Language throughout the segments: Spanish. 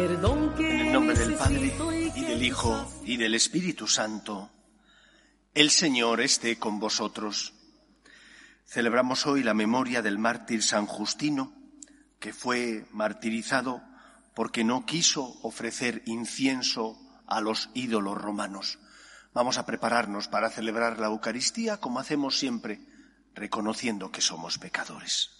Perdón que en el nombre del Padre, y del Hijo, y del Espíritu Santo, el Señor esté con vosotros. Celebramos hoy la memoria del mártir San Justino, que fue martirizado porque no quiso ofrecer incienso a los ídolos romanos. Vamos a prepararnos para celebrar la Eucaristía como hacemos siempre, reconociendo que somos pecadores.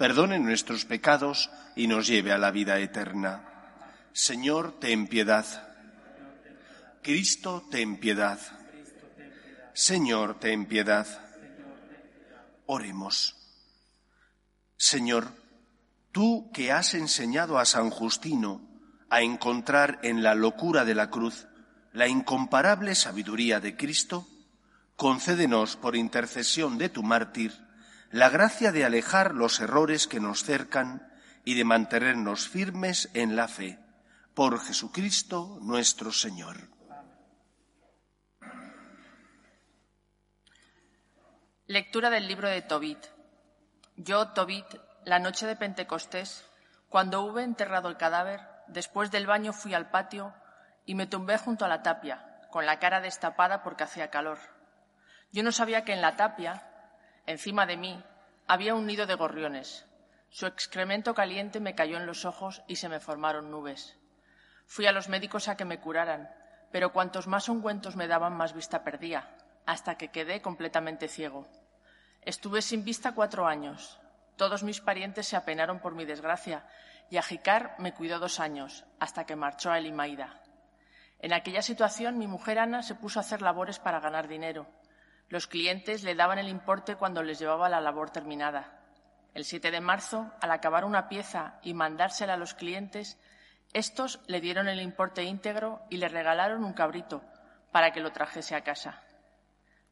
perdone nuestros pecados y nos lleve a la vida eterna. Señor, ten piedad. Cristo, ten piedad. Señor, ten piedad. Oremos. Señor, tú que has enseñado a San Justino a encontrar en la locura de la cruz la incomparable sabiduría de Cristo, concédenos por intercesión de tu mártir la gracia de alejar los errores que nos cercan y de mantenernos firmes en la fe. Por Jesucristo nuestro Señor. Lectura del libro de Tobit. Yo, Tobit, la noche de Pentecostés, cuando hube enterrado el cadáver, después del baño fui al patio y me tumbé junto a la tapia, con la cara destapada porque hacía calor. Yo no sabía que en la tapia, Encima de mí había un nido de gorriones. Su excremento caliente me cayó en los ojos y se me formaron nubes. Fui a los médicos a que me curaran, pero cuantos más ungüentos me daban, más vista perdía, hasta que quedé completamente ciego. Estuve sin vista cuatro años. Todos mis parientes se apenaron por mi desgracia y Ajicar me cuidó dos años, hasta que marchó a Elimaida. En aquella situación mi mujer Ana se puso a hacer labores para ganar dinero. Los clientes le daban el importe cuando les llevaba la labor terminada. El 7 de marzo, al acabar una pieza y mandársela a los clientes, estos le dieron el importe íntegro y le regalaron un cabrito para que lo trajese a casa.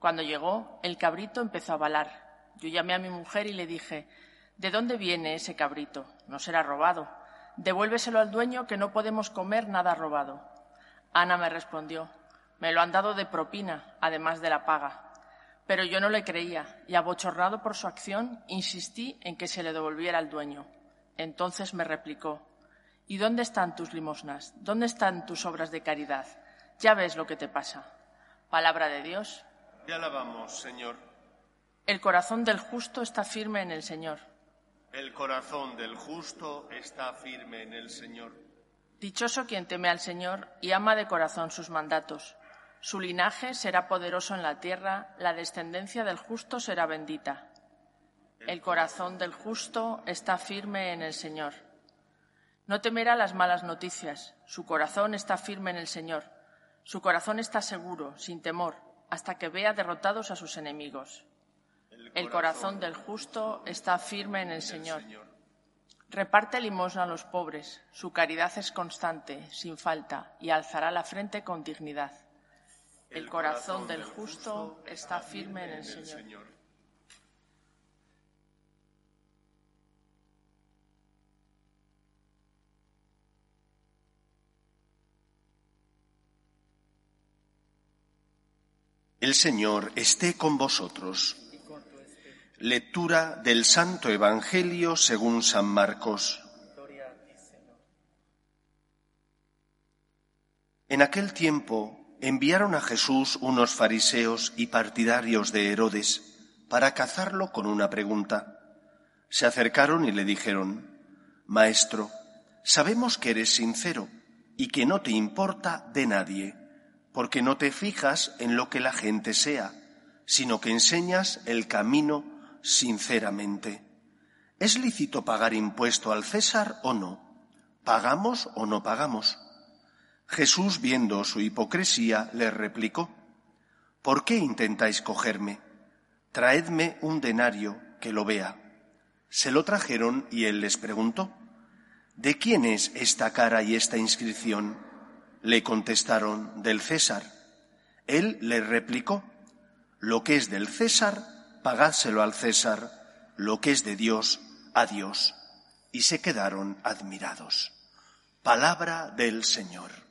Cuando llegó, el cabrito empezó a balar. Yo llamé a mi mujer y le dije, ¿de dónde viene ese cabrito? No será robado. Devuélveselo al dueño que no podemos comer nada robado. Ana me respondió, me lo han dado de propina, además de la paga. Pero yo no le creía y, abochornado por su acción, insistí en que se le devolviera al dueño. Entonces me replicó, ¿Y dónde están tus limosnas? ¿Dónde están tus obras de caridad? Ya ves lo que te pasa. Palabra de Dios. Te alabamos, Señor. El corazón del justo está firme en el Señor. El corazón del justo está firme en el Señor. Dichoso quien teme al Señor y ama de corazón sus mandatos. Su linaje será poderoso en la tierra, la descendencia del justo será bendita. El corazón del justo está firme en el Señor. No temerá las malas noticias, su corazón está firme en el Señor. Su corazón está seguro, sin temor, hasta que vea derrotados a sus enemigos. El corazón del justo está firme en el Señor. Reparte limosna a los pobres, su caridad es constante, sin falta, y alzará la frente con dignidad. El corazón del justo está firme en el Señor. El Señor esté con vosotros. Lectura del Santo Evangelio según San Marcos. En aquel tiempo enviaron a Jesús unos fariseos y partidarios de Herodes para cazarlo con una pregunta. Se acercaron y le dijeron, Maestro, sabemos que eres sincero y que no te importa de nadie, porque no te fijas en lo que la gente sea, sino que enseñas el camino sinceramente. ¿Es lícito pagar impuesto al César o no? ¿Pagamos o no pagamos? Jesús, viendo su hipocresía, le replicó, ¿Por qué intentáis cogerme? Traedme un denario que lo vea. Se lo trajeron y él les preguntó, ¿De quién es esta cara y esta inscripción? Le contestaron, del César. Él le replicó, Lo que es del César, pagádselo al César, lo que es de Dios, a Dios. Y se quedaron admirados. Palabra del Señor.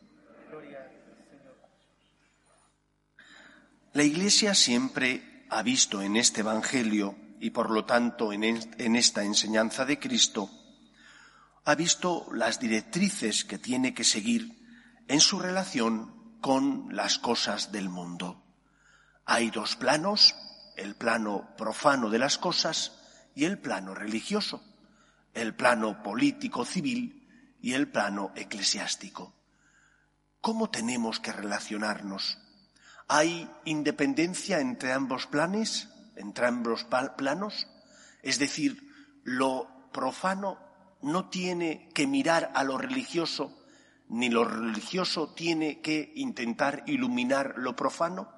La Iglesia siempre ha visto en este Evangelio y por lo tanto en, esta enseñanza de Cristo, ha visto las directrices que tiene que seguir en su relación con las cosas del mundo. Hay dos planos, el plano profano de las cosas y el plano religioso, el plano político civil y el plano eclesiástico. ¿Cómo tenemos que relacionarnos? ¿Hay independencia entre ambos planes, entre ambos planos? Es decir, lo profano no tiene que mirar a lo religioso, ni lo religioso tiene que intentar iluminar lo profano.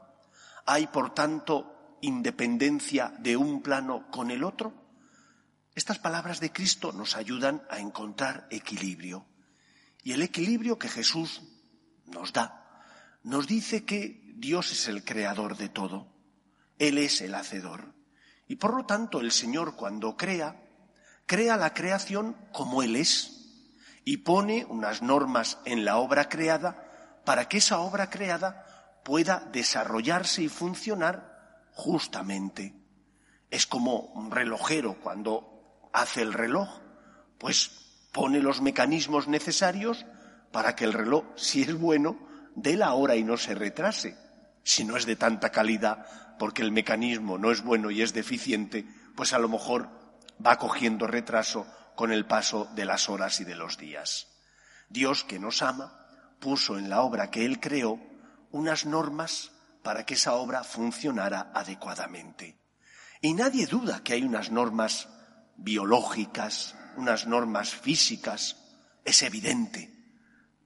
¿Hay, por tanto, independencia de un plano con el otro? Estas palabras de Cristo nos ayudan a encontrar equilibrio. Y el equilibrio que Jesús nos da nos dice que Dios es el creador de todo. Él es el hacedor. Y por lo tanto el Señor cuando crea, crea la creación como Él es y pone unas normas en la obra creada para que esa obra creada pueda desarrollarse y funcionar justamente. Es como un relojero cuando hace el reloj, pues pone los mecanismos necesarios para que el reloj, si es bueno, dé la hora y no se retrase. Si no es de tanta calidad porque el mecanismo no es bueno y es deficiente, pues a lo mejor va cogiendo retraso con el paso de las horas y de los días. Dios, que nos ama, puso en la obra que Él creó unas normas para que esa obra funcionara adecuadamente. Y nadie duda que hay unas normas biológicas, unas normas físicas. Es evidente.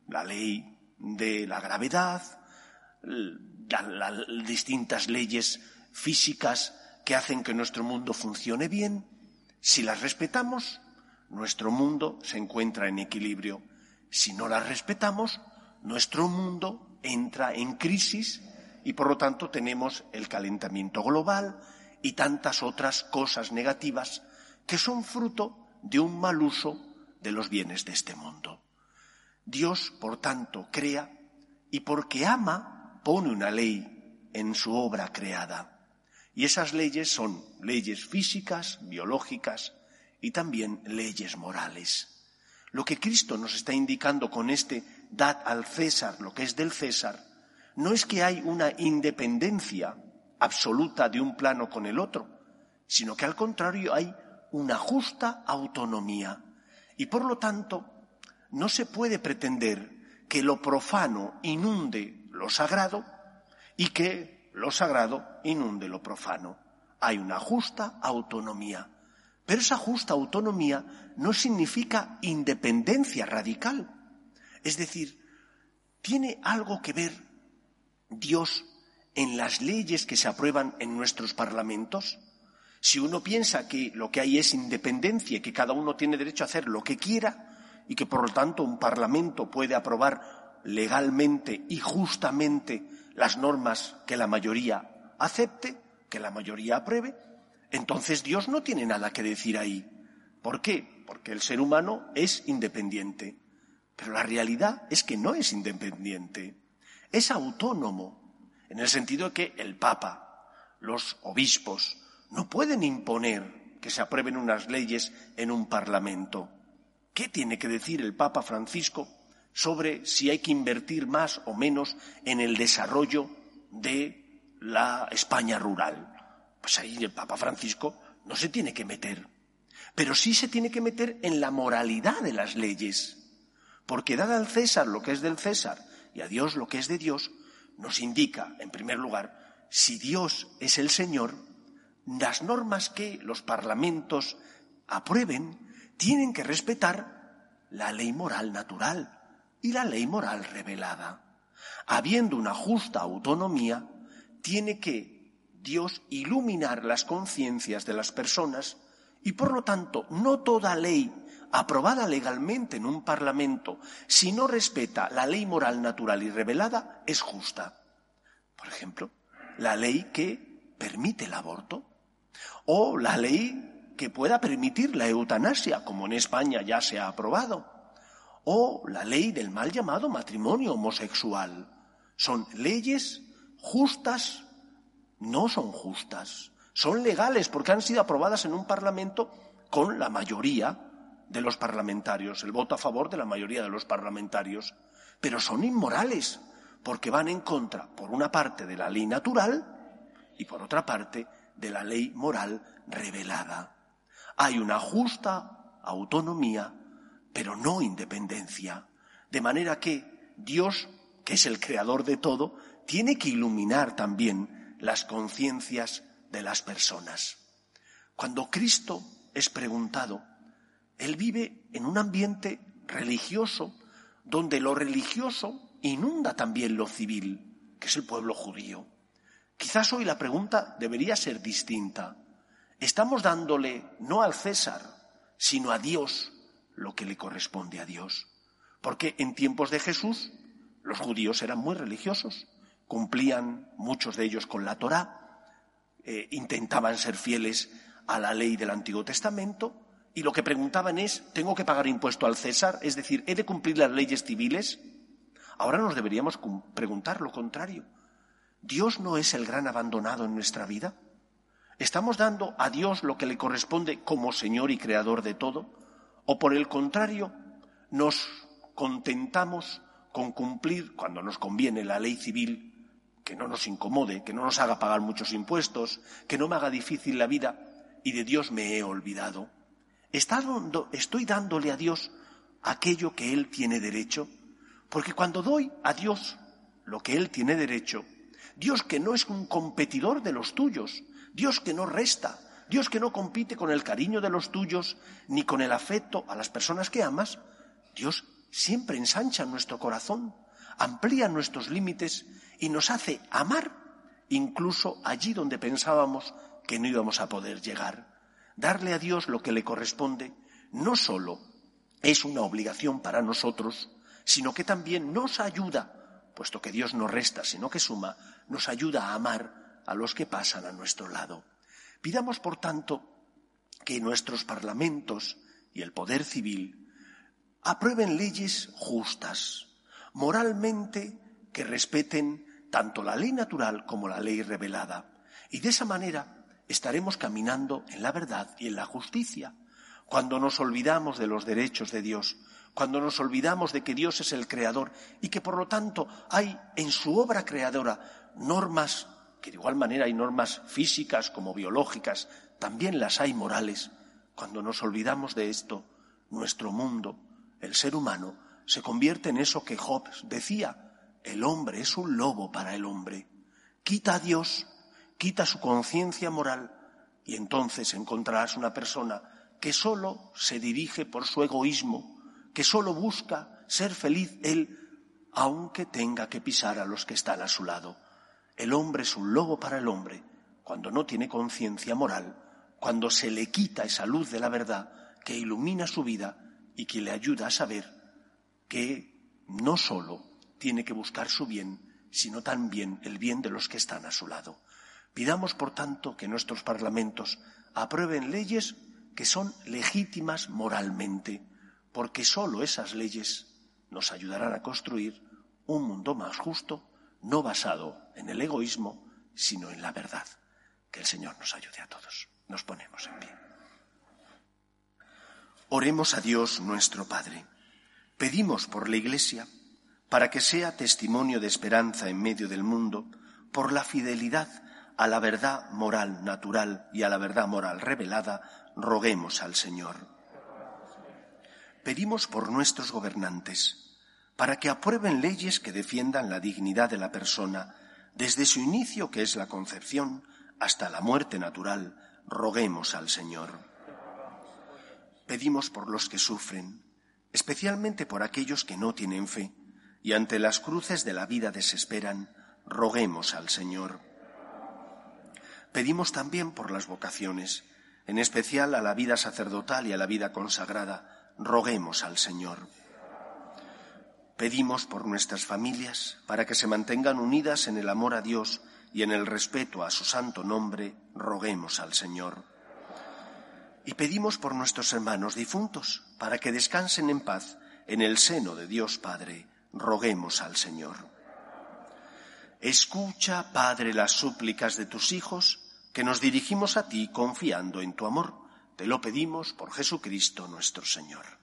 La ley de la gravedad, las distintas leyes físicas que hacen que nuestro mundo funcione bien, si las respetamos, nuestro mundo se encuentra en equilibrio. Si no las respetamos, nuestro mundo entra en crisis y por lo tanto tenemos el calentamiento global y tantas otras cosas negativas que son fruto de un mal uso de los bienes de este mundo. Dios, por tanto, crea y porque ama, pone una ley en su obra creada. Y esas leyes son leyes físicas, biológicas y también leyes morales. Lo que Cristo nos está indicando con este dad al César lo que es del César, no es que hay una independencia absoluta de un plano con el otro, sino que al contrario hay una justa autonomía. Y por lo tanto, no se puede pretender que lo profano inunde lo sagrado y que lo sagrado inunde lo profano. Hay una justa autonomía. Pero esa justa autonomía no significa independencia radical. Es decir, ¿tiene algo que ver Dios en las leyes que se aprueban en nuestros parlamentos? Si uno piensa que lo que hay es independencia que cada uno tiene derecho a hacer lo que quiera y que por lo tanto un parlamento puede aprobar legalmente y justamente las normas que la mayoría acepte, que la mayoría apruebe, entonces Dios no tiene nada que decir ahí. ¿Por qué? Porque el ser humano es independiente. Pero la realidad es que no es independiente. Es autónomo, en el sentido de que el Papa, los obispos, no pueden imponer que se aprueben unas leyes en un parlamento. ¿Qué tiene que decir el Papa Francisco sobre si hay que invertir más o menos en el desarrollo de la España rural. pues ahí el Papa Francisco no se tiene que meter. Pero sí se tiene que meter en la moralidad de las leyes. Porque dar al César lo que es del César y a Dios lo que es de Dios, nos indica, en primer lugar, si Dios es el Señor, las normas que los parlamentos aprueben tienen que respetar la ley moral natural y la ley moral revelada. Habiendo una justa autonomía, tiene que Dios iluminar las conciencias de las personas y por lo tanto no toda ley aprobada legalmente en un Parlamento, si no respeta la ley moral natural y revelada, es justa. Por ejemplo, la ley que permite el aborto o la ley que pueda permitir la eutanasia, como en España ya se ha aprobado, o la ley del mal llamado matrimonio homosexual. Son leyes justas, no son justas, son legales porque han sido aprobadas en un Parlamento con la mayoría de los parlamentarios, el voto a favor de la mayoría de los parlamentarios, pero son inmorales porque van en contra, por una parte, de la ley natural y por otra parte, de la ley moral revelada. Hay una justa autonomía, pero no independencia, de manera que Dios, que es el creador de todo, tiene que iluminar también las conciencias de las personas. Cuando Cristo es preguntado, Él vive en un ambiente religioso donde lo religioso inunda también lo civil, que es el pueblo judío. Quizás hoy la pregunta debería ser distinta. ¿Estamos dándole no al César, sino a Dios lo que le corresponde a Dios? Porque en tiempos de Jesús los judíos eran muy religiosos, cumplían muchos de ellos con la Torá, eh, intentaban ser fieles a la ley del Antiguo Testamento y lo que preguntaban es, ¿tengo que pagar impuesto al César? Es decir, ¿he de cumplir las leyes civiles? Ahora nos deberíamos preguntar lo contrario. ¿Dios no es el gran abandonado en nuestra vida? ¿Estamos dando a Dios lo que le corresponde como Señor y Creador de todo? ¿O por el contrario, nos contentamos con cumplir, cuando nos conviene, la ley civil que no nos incomode, que no nos haga pagar muchos impuestos, que no me haga difícil la vida y de Dios me he olvidado. ¿Estoy dándole a Dios aquello que Él tiene derecho? Porque cuando doy a Dios lo que Él tiene derecho, Dios que no es un competidor de los tuyos, Dios que no resta, Dios que no compite con el cariño de los tuyos ni con el afecto a las personas que amas, Dios siempre ensancha nuestro corazón, amplía nuestros límites y nos hace amar incluso allí donde pensábamos que no íbamos a poder llegar. Darle a Dios lo que le corresponde no solo es una obligación para nosotros, sino que también nos ayuda, puesto que Dios no resta, sino que suma, nos ayuda a amar a los que pasan a nuestro lado. Pidamos, por tanto, que nuestros parlamentos y el poder civil aprueben leyes justas, moralmente que respeten tanto la ley natural como la ley revelada. Y de esa manera estaremos caminando en la verdad y en la justicia. Cuando nos olvidamos de los derechos de Dios, cuando nos olvidamos de que Dios es el creador y que por lo tanto hay en su obra creadora normas, que de igual manera hay normas físicas como biológicas, también las hay morales. Cuando nos olvidamos de esto, nuestro mundo, el ser humano, se convierte en eso que Job decía, el hombre es un lobo para el hombre. Quita a Dios, quita su conciencia moral y entonces encontrarás una persona que solo se dirige por su egoísmo, que solo busca ser feliz él, aunque tenga que pisar a los que están a su lado. El hombre es un lobo para el hombre cuando no tiene conciencia moral, cuando se le quita esa luz de la verdad que ilumina su vida y que le ayuda a saber que no solo tiene que buscar su bien, sino también el bien de los que están a su lado. Pidamos, por tanto, que nuestros parlamentos aprueben leyes que son legítimas moralmente, porque sólo esas leyes nos ayudarán a construir un mundo más justo, no basado en el egoísmo, sino en la verdad. Que el Señor nos ayude a todos. Nos ponemos en pie. Oremos a Dios nuestro Padre. Pedimos por la Iglesia para que sea testimonio de esperanza en medio del mundo por la fidelidad a la verdad moral natural y a la verdad moral revelada, roguemos al Señor. Pedimos por nuestros gobernantes, para que aprueben leyes que defiendan la dignidad de la persona, desde su inicio, que es la concepción, hasta la muerte natural, roguemos al Señor. Pedimos por los que sufren, especialmente por aquellos que no tienen fe y ante las cruces de la vida desesperan, roguemos al Señor. Pedimos también por las vocaciones, en especial a la vida sacerdotal y a la vida consagrada, roguemos al Señor. Pedimos por nuestras familias, para que se mantengan unidas en el amor a Dios y en el respeto a su santo nombre, roguemos al Señor. Y pedimos por nuestros hermanos difuntos, para que descansen en paz en el seno de Dios Padre, roguemos al Señor. Escucha, Padre, las súplicas de tus hijos, que nos dirigimos a ti confiando en tu amor. Te lo pedimos por Jesucristo nuestro Señor.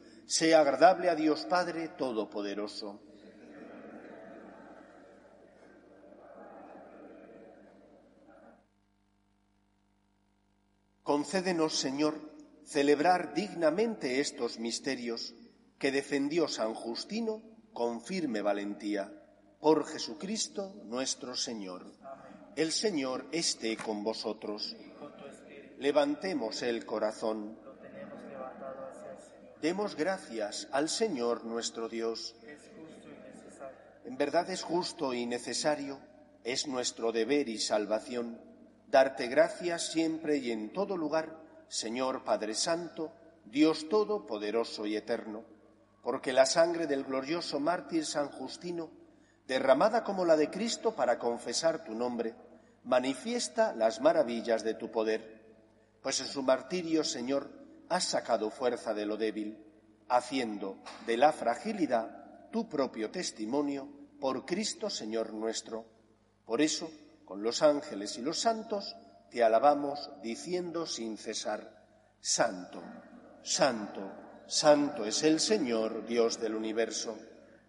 sea agradable a Dios Padre Todopoderoso. Concédenos, Señor, celebrar dignamente estos misterios que defendió San Justino con firme valentía. Por Jesucristo nuestro Señor. El Señor esté con vosotros. Levantemos el corazón. Demos gracias al Señor nuestro Dios. En verdad es justo y necesario, es nuestro deber y salvación, darte gracias siempre y en todo lugar, Señor Padre Santo, Dios Todopoderoso y Eterno, porque la sangre del glorioso mártir San Justino, derramada como la de Cristo para confesar tu nombre, manifiesta las maravillas de tu poder. Pues en su martirio, Señor, has sacado fuerza de lo débil, haciendo de la fragilidad tu propio testimonio por Cristo Señor nuestro. Por eso, con los ángeles y los santos, te alabamos diciendo sin cesar, Santo, Santo, Santo es el Señor, Dios del universo.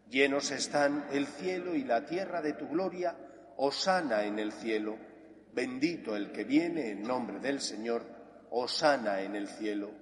Llenos están el cielo y la tierra de tu gloria, osana en el cielo. Bendito el que viene en nombre del Señor, osana en el cielo.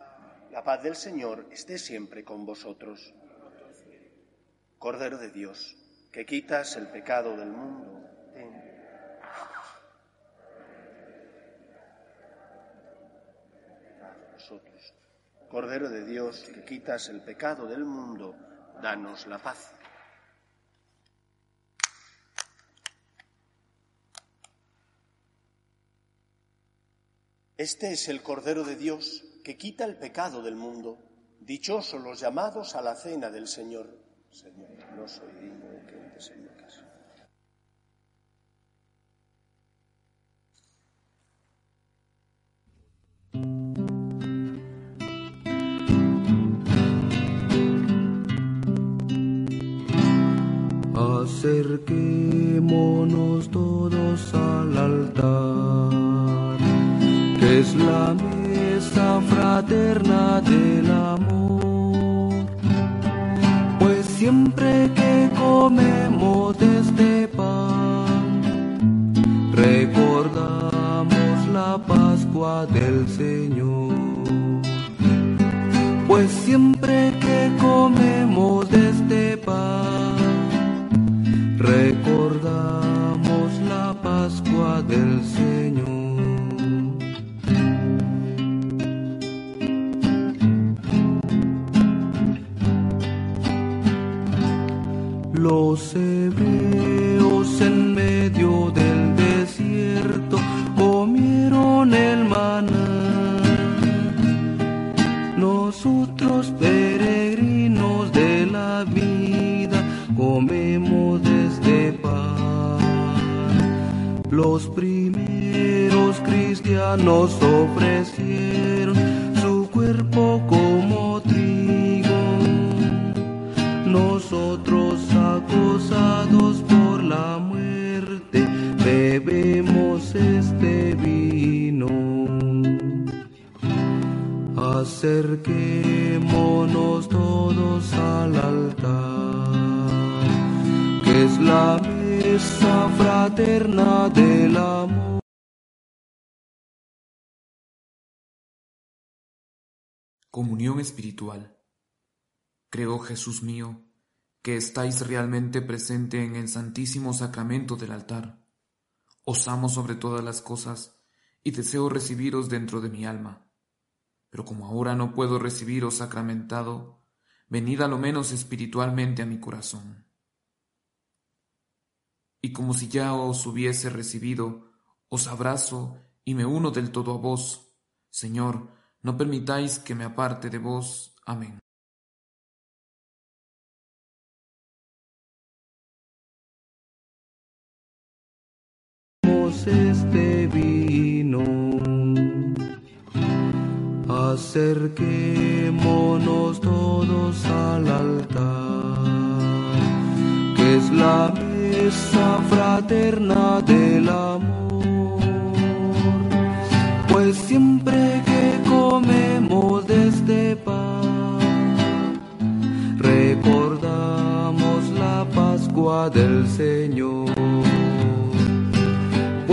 la paz del Señor esté siempre con vosotros. Cordero de Dios, que quitas el pecado del mundo. Cordero de Dios, que quitas el pecado del mundo, danos la paz. Este es el Cordero de Dios que quita el pecado del mundo. Dichosos los llamados a la cena del Señor. Señor, no soy digno de que entres en mi casa. Acerquémonos todos al altar, que es la fraterna del amor. Pues siempre que comemos de este pan, recordamos la Pascua del Señor. Pues siempre que comemos de este pan, recordamos la Pascua del Señor. Es la mesa fraterna del amor. Comunión espiritual. Creo, Jesús mío, que estáis realmente presente en el santísimo sacramento del altar. Os amo sobre todas las cosas y deseo recibiros dentro de mi alma. Pero como ahora no puedo recibiros sacramentado, venid a lo menos espiritualmente a mi corazón. Y como si ya os hubiese recibido, os abrazo y me uno del todo a vos. Señor, no permitáis que me aparte de vos. Amén. este vino. Acerquémonos todos al altar, que es la fraterna del amor. Pues siempre que comemos de este pan, recordamos la Pascua del Señor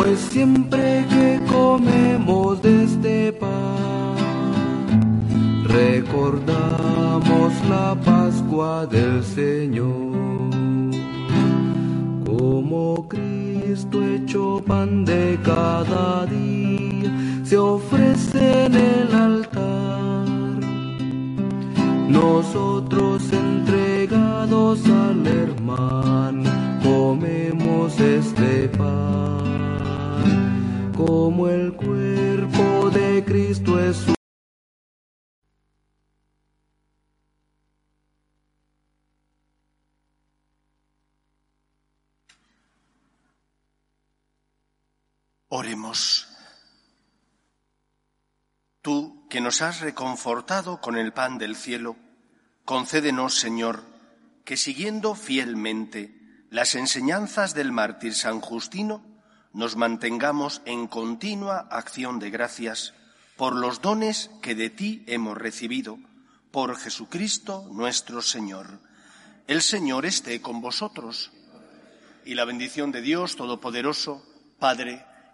pues siempre que comemos de este pan, recordamos la Pascua del Señor. Como Cristo hecho pan de cada día, se ofrece en el altar. Nosotros entregados al hermano, comemos este pan como el cuerpo de Cristo es Oremos. Tú, que nos has reconfortado con el pan del cielo, concédenos, Señor, que siguiendo fielmente las enseñanzas del mártir San Justino, nos mantengamos en continua acción de gracias por los dones que de ti hemos recibido, por Jesucristo nuestro Señor. El Señor esté con vosotros. Y la bendición de Dios Todopoderoso, Padre,